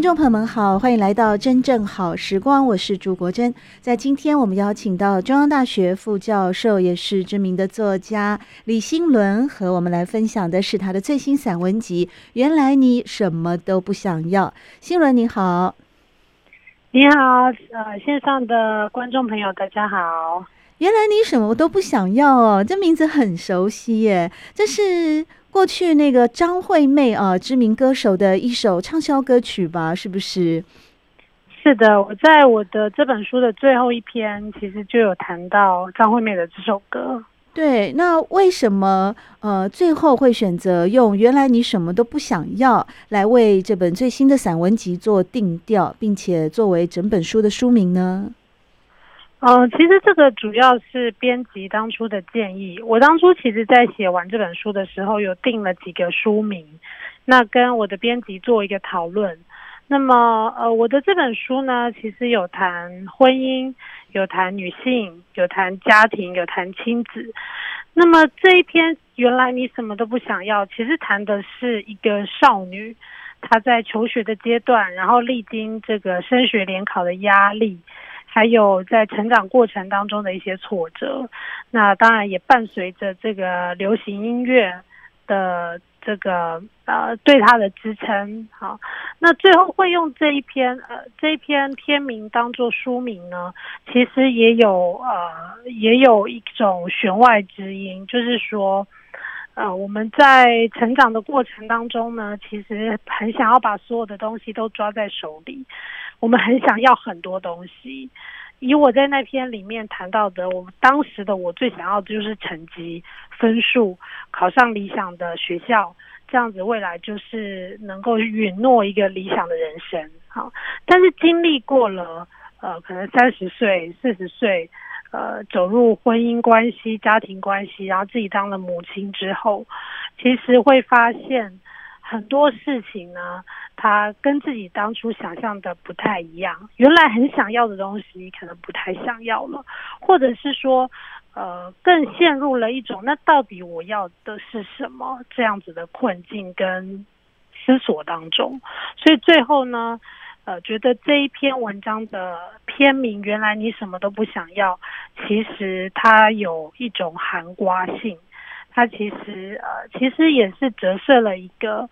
听众朋友们好，欢迎来到真正好时光，我是朱国珍。在今天，我们邀请到中央大学副教授，也是知名的作家李新伦，和我们来分享的是他的最新散文集《原来你什么都不想要》。新伦你好，你好，呃，线上的观众朋友大家好。原来你什么都不想要哦，这名字很熟悉耶，这是。过去那个张惠妹啊，知名歌手的一首畅销歌曲吧，是不是？是的，我在我的这本书的最后一篇，其实就有谈到张惠妹的这首歌。对，那为什么呃最后会选择用“原来你什么都不想要”来为这本最新的散文集做定调，并且作为整本书的书名呢？嗯、其实这个主要是编辑当初的建议。我当初其实，在写完这本书的时候，有定了几个书名，那跟我的编辑做一个讨论。那么，呃，我的这本书呢，其实有谈婚姻，有谈女性，有谈家庭，有谈亲子。那么这一篇，原来你什么都不想要，其实谈的是一个少女，她在求学的阶段，然后历经这个升学联考的压力。还有在成长过程当中的一些挫折，那当然也伴随着这个流行音乐的这个呃对他的支撑。好，那最后会用这一篇呃这一篇篇名当做书名呢，其实也有呃也有一种弦外之音，就是说呃我们在成长的过程当中呢，其实很想要把所有的东西都抓在手里。我们很想要很多东西，以我在那篇里面谈到的，我当时的我最想要的就是成绩、分数，考上理想的学校，这样子未来就是能够允诺一个理想的人生。好，但是经历过了，呃，可能三十岁、四十岁，呃，走入婚姻关系、家庭关系，然后自己当了母亲之后，其实会发现。很多事情呢，他跟自己当初想象的不太一样。原来很想要的东西，可能不太想要了，或者是说，呃，更陷入了一种那到底我要的是什么这样子的困境跟思索当中。所以最后呢，呃，觉得这一篇文章的篇名，原来你什么都不想要，其实它有一种含瓜性。他其实呃，其实也是折射了一个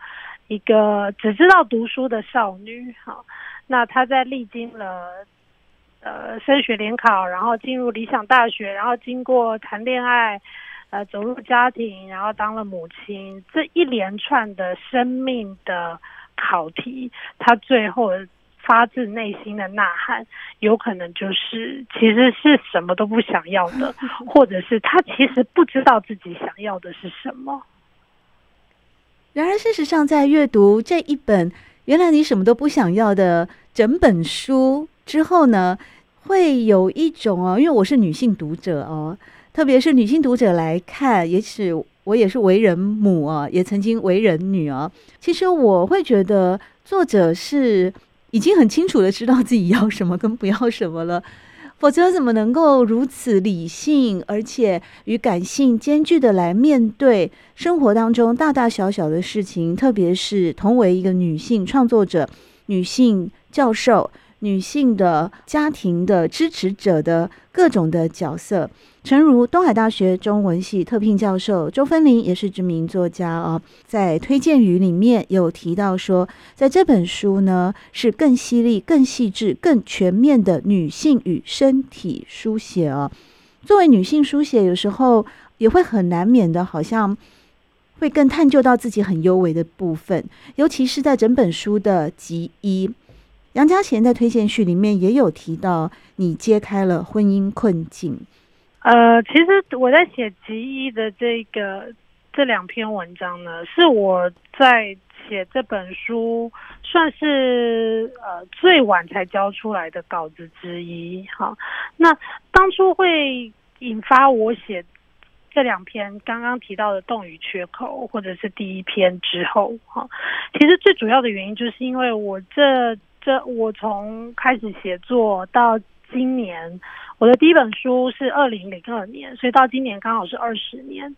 一个只知道读书的少女。哈，那她在历经了呃升学联考，然后进入理想大学，然后经过谈恋爱，呃走入家庭，然后当了母亲，这一连串的生命的考题，她最后。发自内心的呐喊，有可能就是其实是什么都不想要的，或者是他其实不知道自己想要的是什么。然而，事实上，在阅读这一本“原来你什么都不想要”的整本书之后呢，会有一种哦，因为我是女性读者哦，特别是女性读者来看，也许我也是为人母啊，也曾经为人女啊。其实我会觉得作者是。已经很清楚的知道自己要什么跟不要什么了，否则怎么能够如此理性，而且与感性兼具的来面对生活当中大大小小的事情？特别是同为一个女性创作者、女性教授、女性的家庭的支持者的各种的角色。诚如东海大学中文系特聘教授周芬玲也是知名作家哦，在推荐语里面有提到说，在这本书呢是更犀利、更细致、更全面的女性与身体书写哦。作为女性书写，有时候也会很难免的，好像会更探究到自己很幽微的部分，尤其是在整本书的集一，杨家贤在推荐序里面也有提到，你揭开了婚姻困境。呃，其实我在写集一的这个这两篇文章呢，是我在写这本书算是呃最晚才交出来的稿子之一。哈，那当初会引发我写这两篇刚刚提到的洞与缺口，或者是第一篇之后，哈，其实最主要的原因就是因为我这这我从开始写作到今年，我的第一本书是二零零二年，所以到今年刚好是二十年。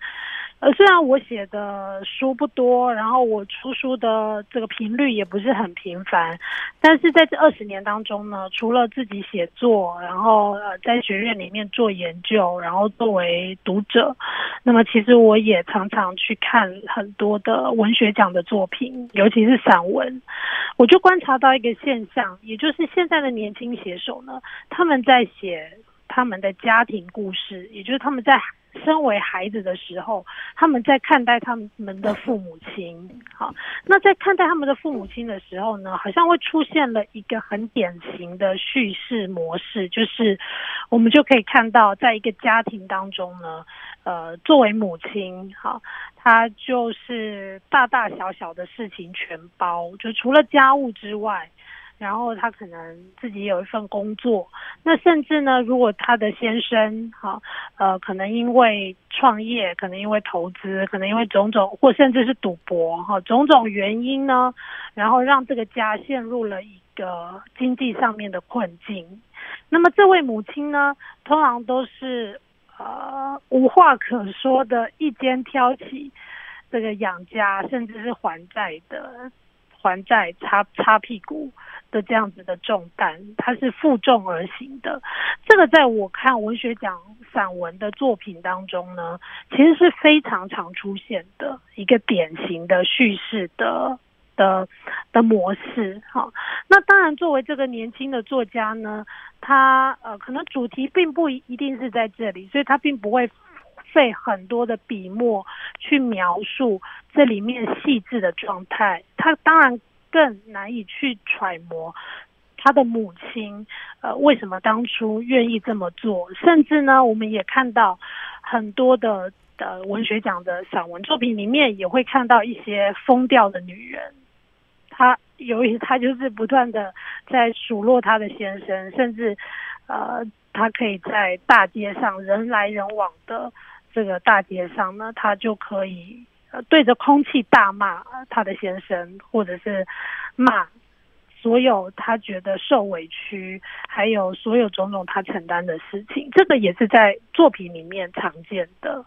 呃，虽然我写的书不多，然后我出书的这个频率也不是很频繁，但是在这二十年当中呢，除了自己写作，然后呃在学院里面做研究，然后作为读者，那么其实我也常常去看很多的文学奖的作品，尤其是散文，我就观察到一个现象，也就是现在的年轻写手呢，他们在写他们的家庭故事，也就是他们在。身为孩子的时候，他们在看待他们的父母亲。好，那在看待他们的父母亲的时候呢，好像会出现了一个很典型的叙事模式，就是我们就可以看到，在一个家庭当中呢，呃，作为母亲，好，她就是大大小小的事情全包，就除了家务之外。然后他可能自己有一份工作，那甚至呢，如果他的先生哈，呃，可能因为创业，可能因为投资，可能因为种种，或甚至是赌博哈，种种原因呢，然后让这个家陷入了一个经济上面的困境。那么这位母亲呢，通常都是呃无话可说的，一肩挑起这个养家，甚至是还债的。还债擦擦屁股的这样子的重担，它是负重而行的。这个在我看文学奖散文的作品当中呢，其实是非常常出现的一个典型的叙事的的的模式。哈，那当然，作为这个年轻的作家呢，他呃可能主题并不一定是在这里，所以他并不会。费很多的笔墨去描述这里面细致的状态，他当然更难以去揣摩他的母亲，呃，为什么当初愿意这么做？甚至呢，我们也看到很多的的文学奖的散文作品里面，也会看到一些疯掉的女人，她由于她就是不断的在数落她的先生，甚至呃，她可以在大街上人来人往的。这个大街上呢，他就可以对着空气大骂他的先生，或者是骂所有他觉得受委屈，还有所有种种他承担的事情。这个也是在作品里面常见的。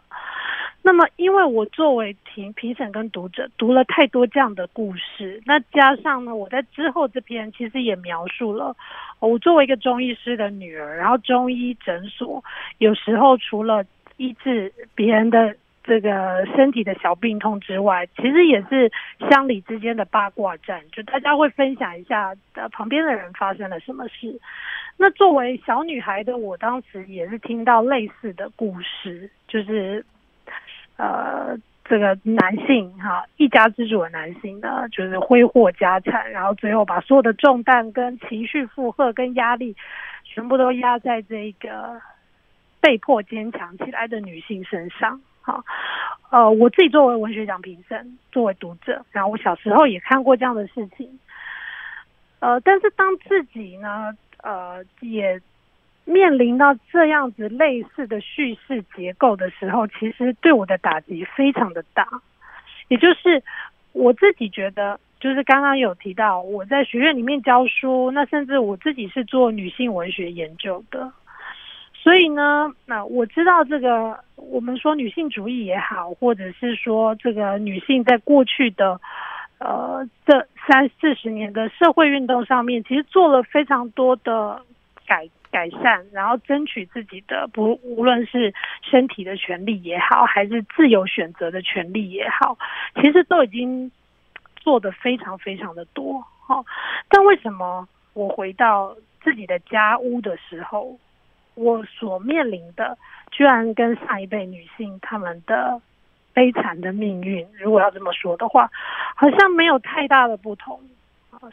那么，因为我作为评评审跟读者读了太多这样的故事，那加上呢，我在之后这篇其实也描述了我作为一个中医师的女儿，然后中医诊所有时候除了医治别人的这个身体的小病痛之外，其实也是乡里之间的八卦战，就大家会分享一下呃旁边的人发生了什么事。那作为小女孩的我，当时也是听到类似的故事，就是呃这个男性哈一家之主的男性呢，就是挥霍家产，然后最后把所有的重担跟情绪负荷跟压力，全部都压在这个。被迫坚强起来的女性身上，好，呃，我自己作为文学奖评审，作为读者，然后我小时候也看过这样的事情，呃，但是当自己呢，呃，也面临到这样子类似的叙事结构的时候，其实对我的打击非常的大，也就是我自己觉得，就是刚刚有提到我在学院里面教书，那甚至我自己是做女性文学研究的。所以呢，那我知道这个，我们说女性主义也好，或者是说这个女性在过去的，呃，这三四十年的社会运动上面，其实做了非常多的改改善，然后争取自己的不无论是身体的权利也好，还是自由选择的权利也好，其实都已经做得非常非常的多。好，但为什么我回到自己的家屋的时候，我所面临的，居然跟上一辈女性她们的悲惨的命运，如果要这么说的话，好像没有太大的不同，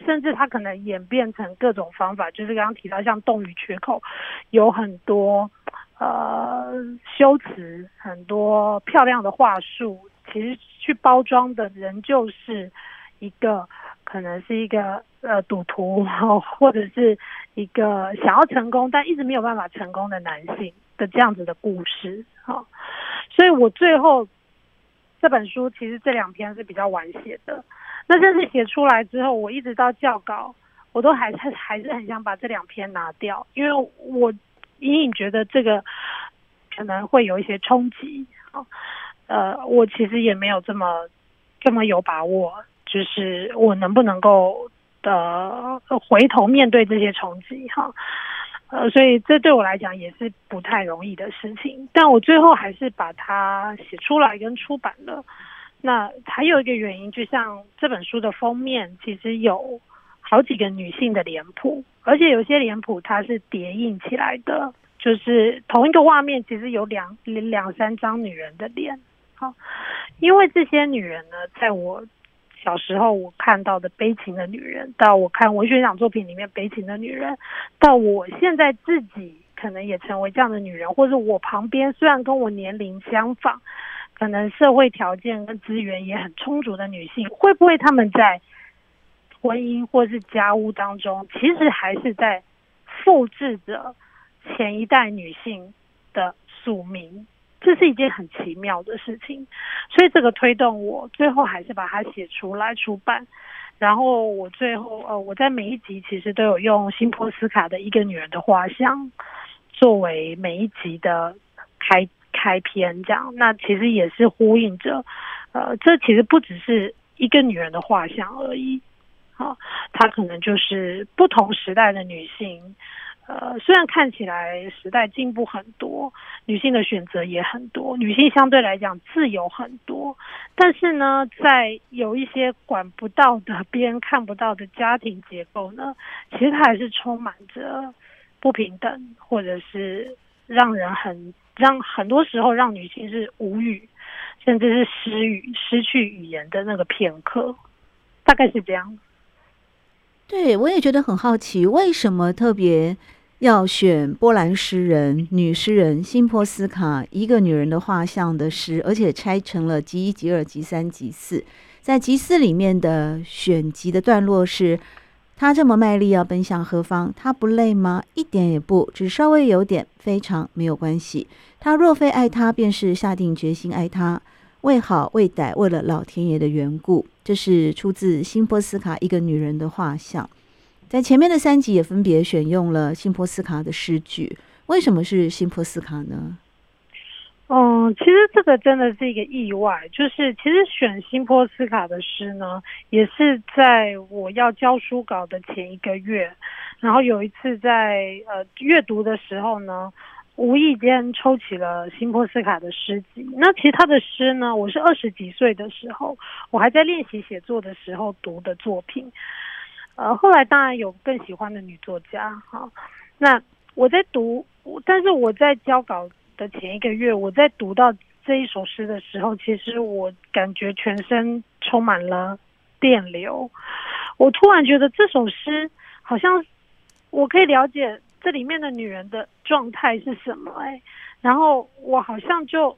甚至它可能演变成各种方法，就是刚刚提到像洞与缺口，有很多呃修辞，很多漂亮的话术，其实去包装的人就是一个可能是一个呃赌徒，或者是一个想要成功但一直没有办法成功的男性的这样子的故事。好，所以我最后这本书其实这两篇是比较晚写的。那这次写出来之后，我一直到校稿，我都还是还是很想把这两篇拿掉，因为我隐隐觉得这个可能会有一些冲击。呃，我其实也没有这么这么有把握，就是我能不能够的回头面对这些冲击哈。呃，所以这对我来讲也是不太容易的事情，但我最后还是把它写出来跟出版了。那还有一个原因，就像这本书的封面，其实有好几个女性的脸谱，而且有些脸谱它是叠印起来的，就是同一个画面，其实有两两三张女人的脸。好，因为这些女人呢，在我小时候我看到的悲情的女人，到我看文学奖作品里面悲情的女人，到我现在自己可能也成为这样的女人，或者我旁边虽然跟我年龄相仿。可能社会条件跟资源也很充足的女性，会不会她们在婚姻或是家务当中，其实还是在复制着前一代女性的宿命？这是一件很奇妙的事情，所以这个推动我最后还是把它写出来出版。然后我最后呃，我在每一集其实都有用辛波斯卡的《一个女人的画像》作为每一集的开。开篇这样，那其实也是呼应着，呃，这其实不只是一个女人的画像而已，好，她可能就是不同时代的女性，呃，虽然看起来时代进步很多，女性的选择也很多，女性相对来讲自由很多，但是呢，在有一些管不到的、别人看不到的家庭结构呢，其实它还是充满着不平等，或者是让人很。让很多时候让女性是无语，甚至是失语、失去语言的那个片刻，大概是这样。对，我也觉得很好奇，为什么特别要选波兰诗人、女诗人辛波斯卡《一个女人的画像》的诗，而且拆成了集一、集二、集三、集四。在集四里面的选集的段落是。他这么卖力要奔向何方？他不累吗？一点也不，只稍微有点，非常没有关系。他若非爱他，便是下定决心爱他，为好为歹，为了老天爷的缘故。这是出自辛波斯卡《一个女人的画像》。在前面的三集也分别选用了辛波斯卡的诗句。为什么是辛波斯卡呢？嗯，其实这个真的是一个意外。就是其实选辛波斯卡的诗呢，也是在我要交书稿的前一个月，然后有一次在呃阅读的时候呢，无意间抽起了辛波斯卡的诗集。那其实他的诗呢，我是二十几岁的时候，我还在练习写作的时候读的作品。呃，后来当然有更喜欢的女作家哈。那我在读，但是我在交稿。的前一个月，我在读到这一首诗的时候，其实我感觉全身充满了电流。我突然觉得这首诗好像我可以了解这里面的女人的状态是什么哎，然后我好像就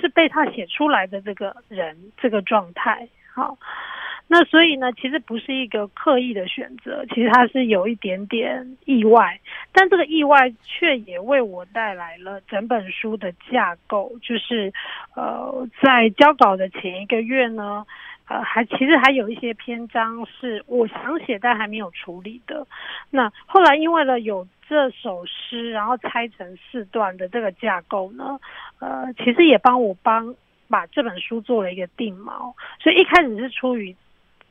是被他写出来的这个人这个状态，好。那所以呢，其实不是一个刻意的选择，其实它是有一点点意外，但这个意外却也为我带来了整本书的架构，就是呃，在交稿的前一个月呢，呃，还其实还有一些篇章是我想写但还没有处理的。那后来因为了有这首诗，然后拆成四段的这个架构呢，呃，其实也帮我帮把这本书做了一个定锚，所以一开始是出于。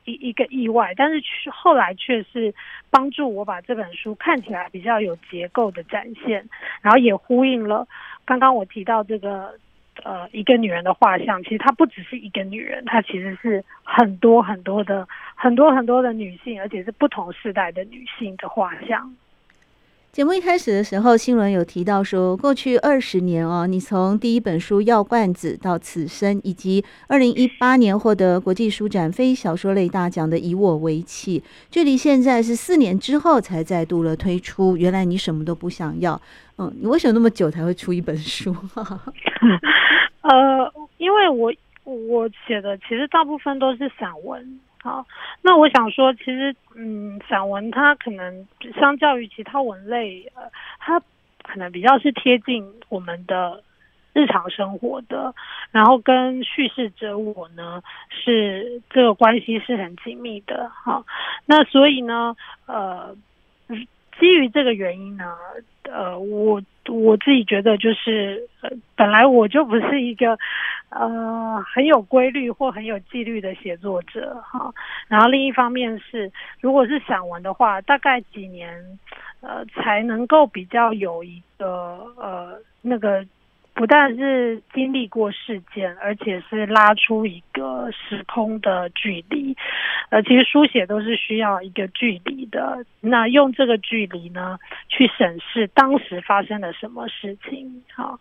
一一个意外，但是后来却是帮助我把这本书看起来比较有结构的展现，然后也呼应了刚刚我提到这个呃一个女人的画像。其实她不只是一个女人，她其实是很多很多的很多很多的女性，而且是不同时代的女性的画像。节目一开始的时候，新闻有提到说，过去二十年哦，你从第一本书《药罐子》到《此生》，以及二零一八年获得国际书展非小说类大奖的《以我为契》，距离现在是四年之后才再度了推出。原来你什么都不想要，嗯，你为什么那么久才会出一本书？呃，因为我我写的其实大部分都是散文。好，那我想说，其实，嗯，散文它可能相较于其他文类，呃，它可能比较是贴近我们的日常生活的，然后跟叙事者我呢是这个关系是很紧密的。好，那所以呢，呃，基于这个原因呢，呃，我我自己觉得就是，呃，本来我就不是一个。呃，很有规律或很有纪律的写作者哈，然后另一方面是，如果是散文的话，大概几年，呃，才能够比较有一个呃那个，不但是经历过事件，而且是拉出一个时空的距离，呃，其实书写都是需要一个距离的，那用这个距离呢，去审视当时发生了什么事情，好，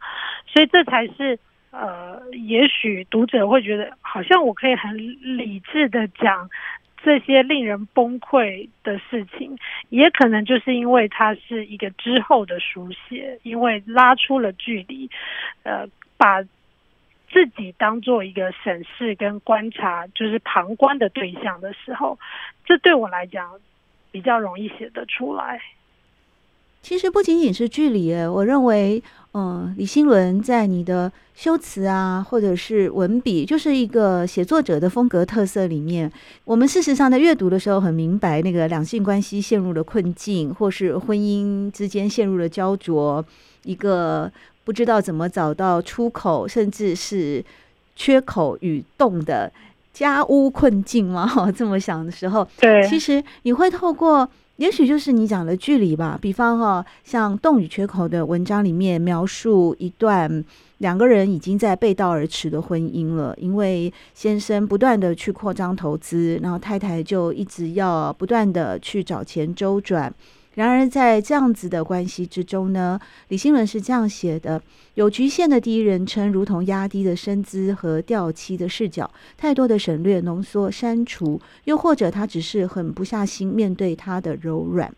所以这才是。呃，也许读者会觉得，好像我可以很理智的讲这些令人崩溃的事情，也可能就是因为它是一个之后的书写，因为拉出了距离，呃，把自己当做一个审视跟观察，就是旁观的对象的时候，这对我来讲比较容易写得出来。其实不仅仅是距离，我认为。嗯，李新伦在你的修辞啊，或者是文笔，就是一个写作者的风格特色里面，我们事实上在阅读的时候很明白，那个两性关系陷入了困境，或是婚姻之间陷入了焦灼，一个不知道怎么找到出口，甚至是缺口与洞的家屋困境吗。哈，这么想的时候，对，其实你会透过。也许就是你讲的距离吧，比方哈、哦，像《洞与缺口》的文章里面描述一段两个人已经在背道而驰的婚姻了，因为先生不断的去扩张投资，然后太太就一直要不断的去找钱周转。然而，在这样子的关系之中呢，李新伦是这样写的：有局限的第一人称，如同压低的身姿和掉漆的视角，太多的省略、浓缩、删除，又或者他只是狠不下心面对他的柔软。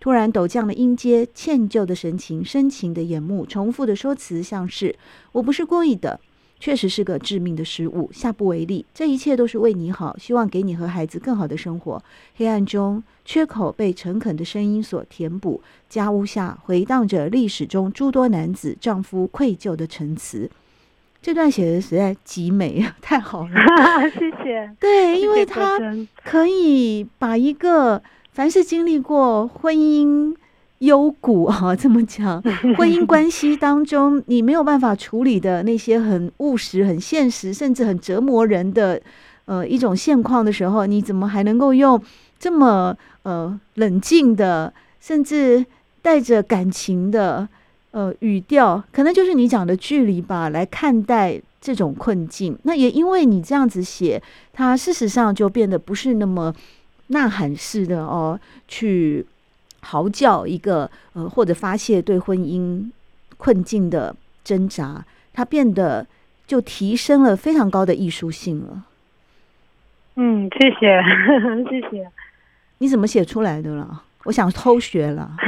突然陡降的音阶，歉疚的神情，深情的眼目，重复的说辞，像是我不是故意的。确实是个致命的失误，下不为例。这一切都是为你好，希望给你和孩子更好的生活。黑暗中，缺口被诚恳的声音所填补。家屋下回荡着历史中诸多男子丈夫愧疚的陈词。这段写的实在极美，太好了 谢谢。对，因为他可以把一个凡是经历过婚姻。幽谷啊，这么讲，婚 姻关系当中，你没有办法处理的那些很务实、很现实，甚至很折磨人的呃一种现况的时候，你怎么还能够用这么呃冷静的，甚至带着感情的呃语调，可能就是你讲的距离吧，来看待这种困境？那也因为你这样子写，它事实上就变得不是那么呐喊式的哦，去。嚎叫一个呃，或者发泄对婚姻困境的挣扎，它变得就提升了非常高的艺术性了。嗯，谢谢，谢谢。你怎么写出来的了？我想偷学了。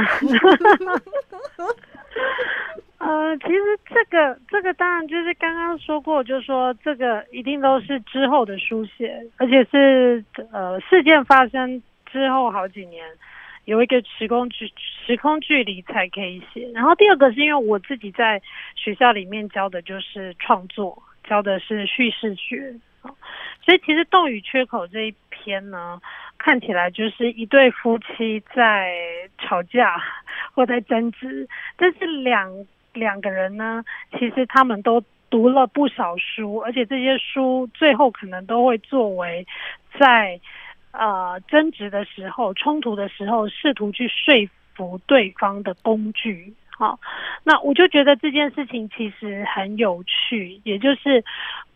呃，其实这个这个当然就是刚刚说过，就是说这个一定都是之后的书写，而且是呃事件发生之后好几年。有一个时空距时空距离才可以写，然后第二个是因为我自己在学校里面教的就是创作，教的是叙事学，所以其实《洞与缺口》这一篇呢，看起来就是一对夫妻在吵架 或在争执，但是两两个人呢，其实他们都读了不少书，而且这些书最后可能都会作为在。呃，争执的时候、冲突的时候，试图去说服对方的工具。好，那我就觉得这件事情其实很有趣，也就是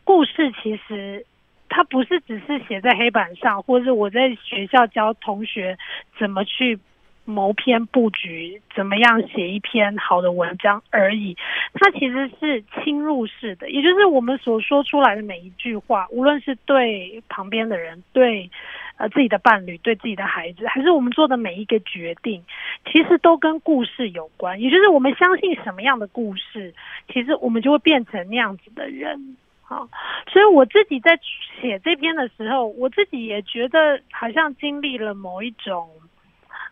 故事其实它不是只是写在黑板上，或者我在学校教同学怎么去谋篇布局，怎么样写一篇好的文章而已。它其实是侵入式的，也就是我们所说出来的每一句话，无论是对旁边的人，对呃自己的伴侣，对自己的孩子，还是我们做的每一个决定，其实都跟故事有关。也就是我们相信什么样的故事，其实我们就会变成那样子的人。好，所以我自己在写这篇的时候，我自己也觉得好像经历了某一种。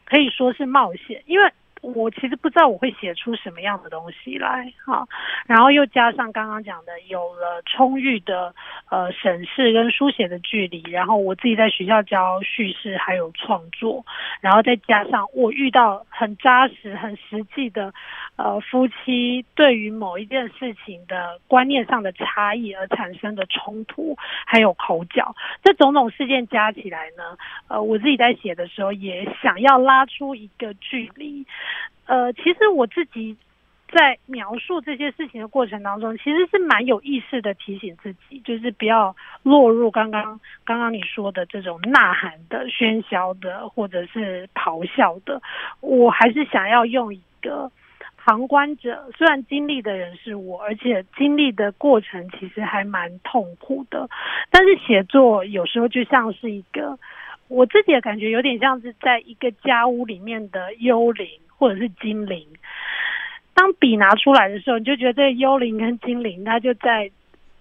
可以说是冒险，因为我其实不知道我会写出什么样的东西来，哈，然后又加上刚刚讲的有了充裕的呃审视跟书写的距离，然后我自己在学校教叙事还有创作，然后再加上我遇到很扎实、很实际的。呃，夫妻对于某一件事情的观念上的差异而产生的冲突，还有口角，这种种事件加起来呢，呃，我自己在写的时候也想要拉出一个距离。呃，其实我自己在描述这些事情的过程当中，其实是蛮有意识的提醒自己，就是不要落入刚刚刚刚你说的这种呐喊的、喧嚣的，或者是咆哮的。我还是想要用一个。旁观者虽然经历的人是我，而且经历的过程其实还蛮痛苦的，但是写作有时候就像是一个，我自己的感觉有点像是在一个家屋里面的幽灵或者是精灵。当笔拿出来的时候，你就觉得幽灵跟精灵，它就在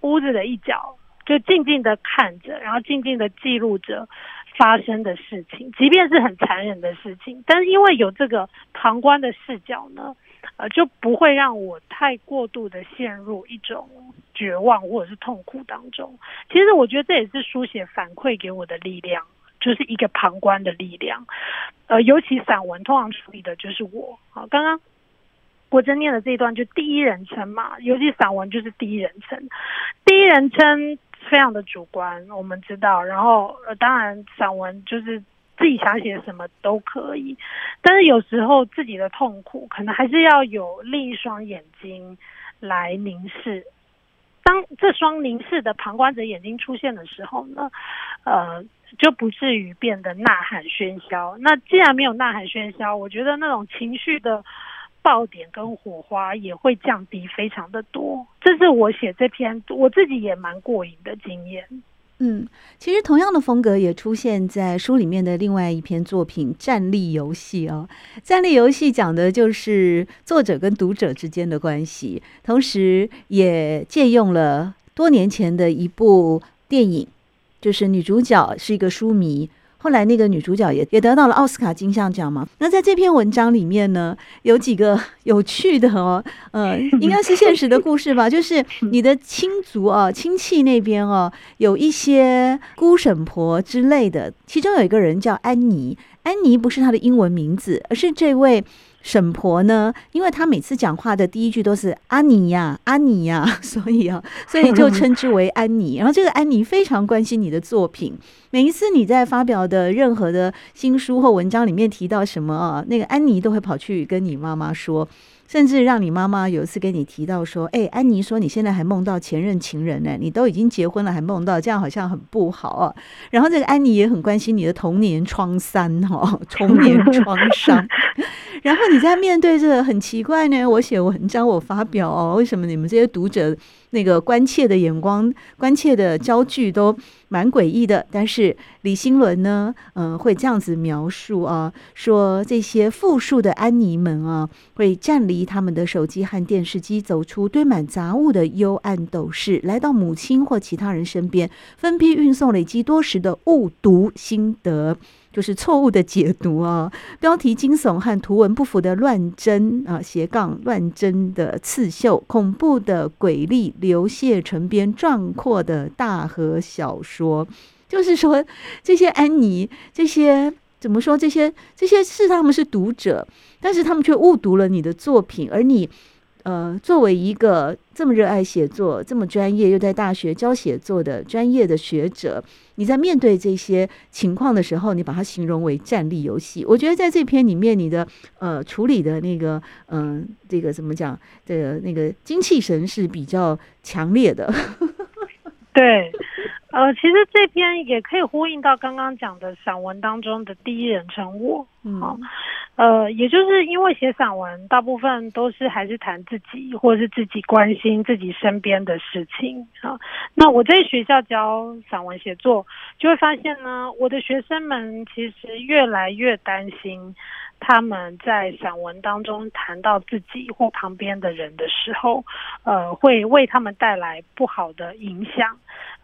屋子的一角，就静静的看着，然后静静的记录着发生的事情，即便是很残忍的事情，但是因为有这个旁观的视角呢。呃，就不会让我太过度的陷入一种绝望或者是痛苦当中。其实我觉得这也是书写反馈给我的力量，就是一个旁观的力量。呃，尤其散文通常处理的就是我。好，刚刚国珍念的这一段就第一人称嘛，尤其散文就是第一人称，第一人称非常的主观，我们知道。然后呃，当然散文就是。自己想写什么都可以，但是有时候自己的痛苦可能还是要有另一双眼睛来凝视。当这双凝视的旁观者眼睛出现的时候呢，呃，就不至于变得呐喊喧嚣。那既然没有呐喊喧嚣，我觉得那种情绪的爆点跟火花也会降低非常的多。这是我写这篇我自己也蛮过瘾的经验。嗯，其实同样的风格也出现在书里面的另外一篇作品《站立游戏》哦。《站立游戏》讲的就是作者跟读者之间的关系，同时也借用了多年前的一部电影，就是女主角是一个书迷。后来那个女主角也也得到了奥斯卡金像奖嘛。那在这篇文章里面呢，有几个 有趣的哦，呃，应该是现实的故事吧。就是你的亲族啊，亲戚那边哦，有一些姑婶婆之类的，其中有一个人叫安妮。安妮不是她的英文名字，而是这位。婶婆呢，因为她每次讲话的第一句都是“安妮呀，安妮呀”，所以啊，所以就称之为安妮。然后这个安妮非常关心你的作品，每一次你在发表的任何的新书或文章里面提到什么啊，那个安妮都会跑去跟你妈妈说。甚至让你妈妈有一次跟你提到说：“哎，安妮说你现在还梦到前任情人呢，你都已经结婚了还梦到，这样好像很不好啊。”然后这个安妮也很关心你的童年创伤哈，童年创伤。然后你在面对这个很奇怪呢，我写文章我发表哦，为什么你们这些读者？那个关切的眼光、关切的焦距都蛮诡异的，但是李新伦呢，嗯、会这样子描述啊，说这些富庶的安妮们啊，会站离他们的手机和电视机，走出堆满杂物的幽暗斗室，来到母亲或其他人身边，分批运送累积多时的误读心得。就是错误的解读啊，标题惊悚和图文不符的乱真啊，斜杠乱真的刺绣，恐怖的诡异流泻成边壮阔的大河小说。就是说，这些安妮，这些怎么说？这些这些是他们是读者，但是他们却误读了你的作品，而你。呃，作为一个这么热爱写作、这么专业又在大学教写作的专业的学者，你在面对这些情况的时候，你把它形容为战力游戏。我觉得在这篇里面，你的呃处理的那个嗯、这个怎么讲？这个那个精气神是比较强烈的。对，呃，其实这篇也可以呼应到刚刚讲的散文当中的第一人称我，嗯，呃，也就是因为写散文，大部分都是还是谈自己或者是自己关心自己身边的事情啊。那我在学校教散文写作，就会发现呢，我的学生们其实越来越担心。他们在散文当中谈到自己或旁边的人的时候，呃，会为他们带来不好的影响。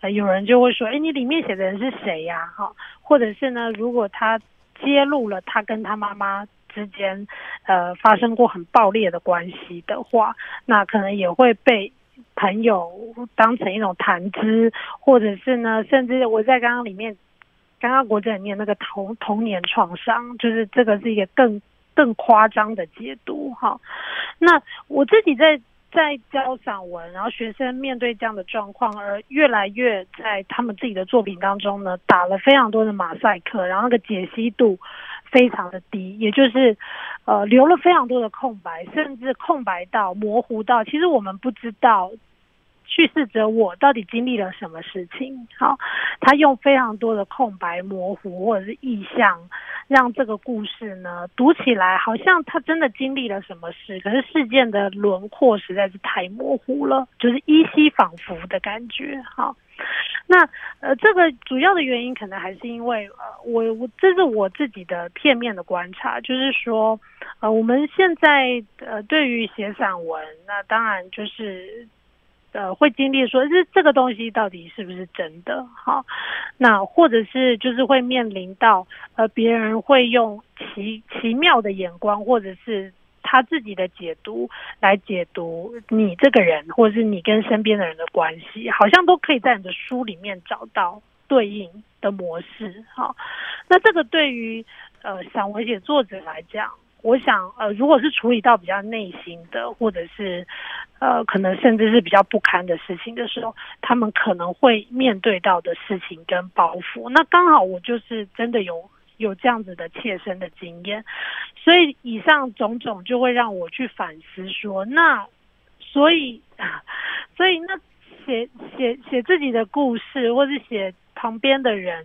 有人就会说：“诶，你里面写的人是谁呀？”哈，或者是呢，如果他揭露了他跟他妈妈之间，呃，发生过很爆裂的关系的话，那可能也会被朋友当成一种谈资，或者是呢，甚至我在刚刚里面。刚刚国珍里面那个童童年创伤，就是这个是一个更更夸张的解读哈。那我自己在在教散文，然后学生面对这样的状况，而越来越在他们自己的作品当中呢，打了非常多的马赛克，然后那个解析度非常的低，也就是呃留了非常多的空白，甚至空白到模糊到，其实我们不知道。叙事者我到底经历了什么事情？好，他用非常多的空白、模糊或者是意象，让这个故事呢读起来好像他真的经历了什么事，可是事件的轮廓实在是太模糊了，就是依稀仿佛的感觉。好，那呃，这个主要的原因可能还是因为呃，我我这是我自己的片面的观察，就是说呃，我们现在呃对于写散文，那当然就是。呃，会经历说，这这个东西到底是不是真的？好，那或者是就是会面临到，呃，别人会用奇奇妙的眼光，或者是他自己的解读来解读你这个人，或是你跟身边的人的关系，好像都可以在你的书里面找到对应的模式。好，那这个对于呃散文写作者来讲。我想，呃，如果是处理到比较内心的，或者是，呃，可能甚至是比较不堪的事情的时候，他们可能会面对到的事情跟包袱。那刚好我就是真的有有这样子的切身的经验，所以以上种种就会让我去反思说，那所以，所以那写写写自己的故事，或是写旁边的人，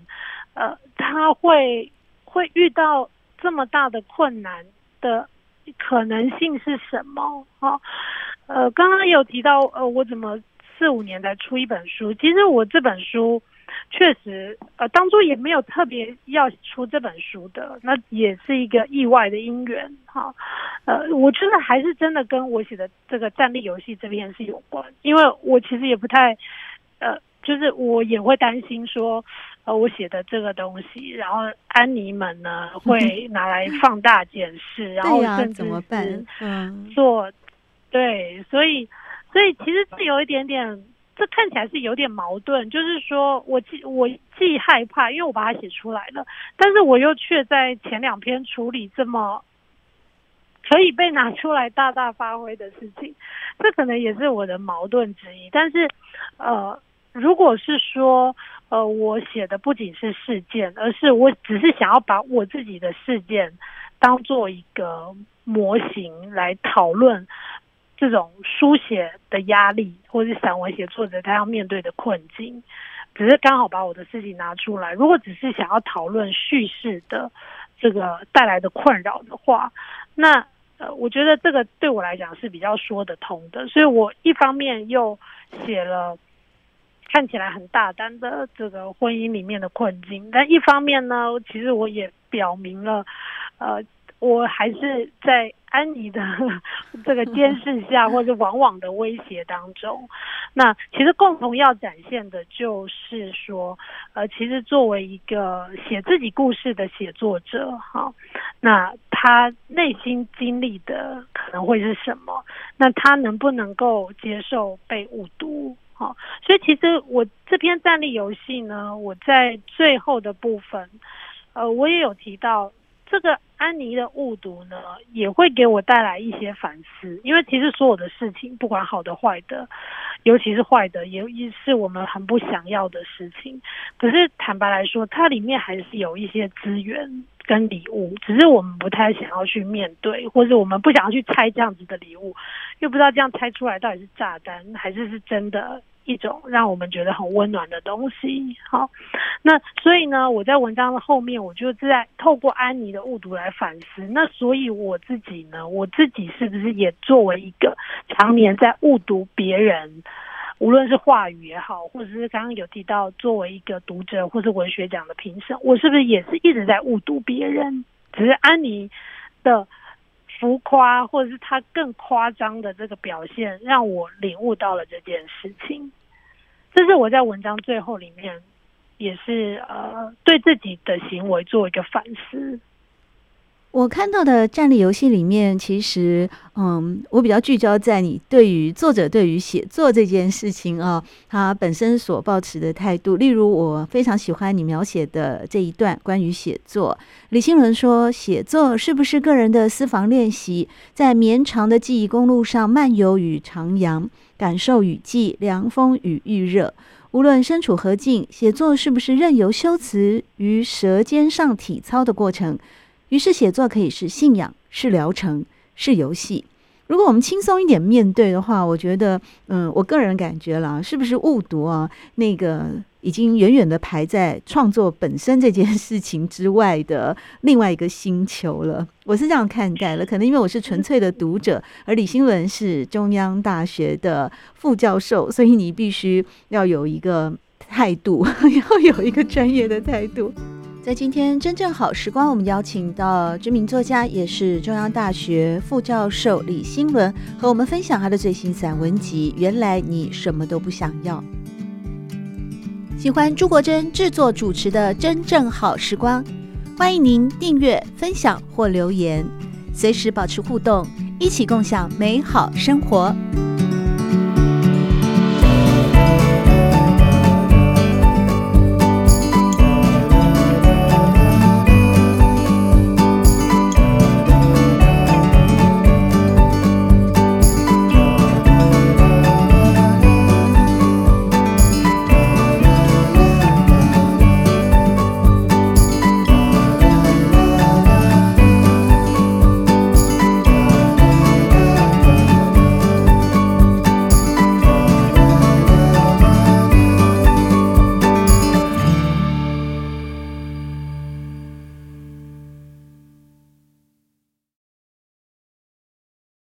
呃，他会会遇到这么大的困难。的可能性是什么？哈，呃，刚刚有提到，呃，我怎么四五年才出一本书？其实我这本书确实，呃，当初也没有特别要出这本书的，那也是一个意外的因缘。哈，呃，我觉得还是真的跟我写的这个战力游戏这边是有关，因为我其实也不太，呃，就是我也会担心说。呃，我写的这个东西，然后安妮们呢 会拿来放大检视，然后甚至嗯做，对，所以，所以其实是有一点点，这看起来是有点矛盾，就是说我既我既害怕，因为我把它写出来了，但是我又却在前两篇处理这么可以被拿出来大大发挥的事情，这可能也是我的矛盾之一。但是，呃，如果是说。呃，我写的不仅是事件，而是我只是想要把我自己的事件当做一个模型来讨论这种书写的压力，或是散文写作者他要面对的困境。只是刚好把我的事情拿出来。如果只是想要讨论叙事的这个带来的困扰的话，那呃，我觉得这个对我来讲是比较说得通的。所以我一方面又写了。看起来很大胆的这个婚姻里面的困境，但一方面呢，其实我也表明了，呃，我还是在安妮的 这个监视下，或者往往的威胁当中。那其实共同要展现的就是说，呃，其实作为一个写自己故事的写作者，哈，那他内心经历的可能会是什么？那他能不能够接受被误读？好，所以其实我这篇战力游戏呢，我在最后的部分，呃，我也有提到这个安妮的误读呢，也会给我带来一些反思，因为其实所有的事情，不管好的坏的，尤其是坏的，也也是我们很不想要的事情。可是坦白来说，它里面还是有一些资源。跟礼物，只是我们不太想要去面对，或者我们不想要去拆这样子的礼物，又不知道这样拆出来到底是炸弹还是是真的一种让我们觉得很温暖的东西。好，那所以呢，我在文章的后面，我就在透过安妮的误读来反思。那所以我自己呢，我自己是不是也作为一个常年在误读别人，无论是话语也好，或者是刚刚有提到作为一个读者或是文学奖的评审，我是不是也是一直在误读别人？只是安妮的。浮夸，或者是他更夸张的这个表现，让我领悟到了这件事情。这是我在文章最后里面，也是呃对自己的行为做一个反思。我看到的战力游戏里面，其实，嗯，我比较聚焦在你对于作者对于写作这件事情啊，他本身所抱持的态度。例如，我非常喜欢你描写的这一段关于写作。李新伦说：“写作是不是个人的私房练习，在绵长的记忆公路上漫游与徜徉，感受雨季、凉风与预热。无论身处何境，写作是不是任由修辞于舌尖上体操的过程？”于是，写作可以是信仰，是疗程，是游戏。如果我们轻松一点面对的话，我觉得，嗯，我个人感觉啦，是不是误读啊？那个已经远远的排在创作本身这件事情之外的 另外一个星球了。我是这样看待了。可能因为我是纯粹的读者，而李新伦是中央大学的副教授，所以你必须要有一个态度，要有一个专业的态度。在今天真正好时光，我们邀请到知名作家，也是中央大学副教授李新伦，和我们分享他的最新散文集《原来你什么都不想要》。喜欢朱国珍制作主持的《真正好时光》，欢迎您订阅、分享或留言，随时保持互动，一起共享美好生活。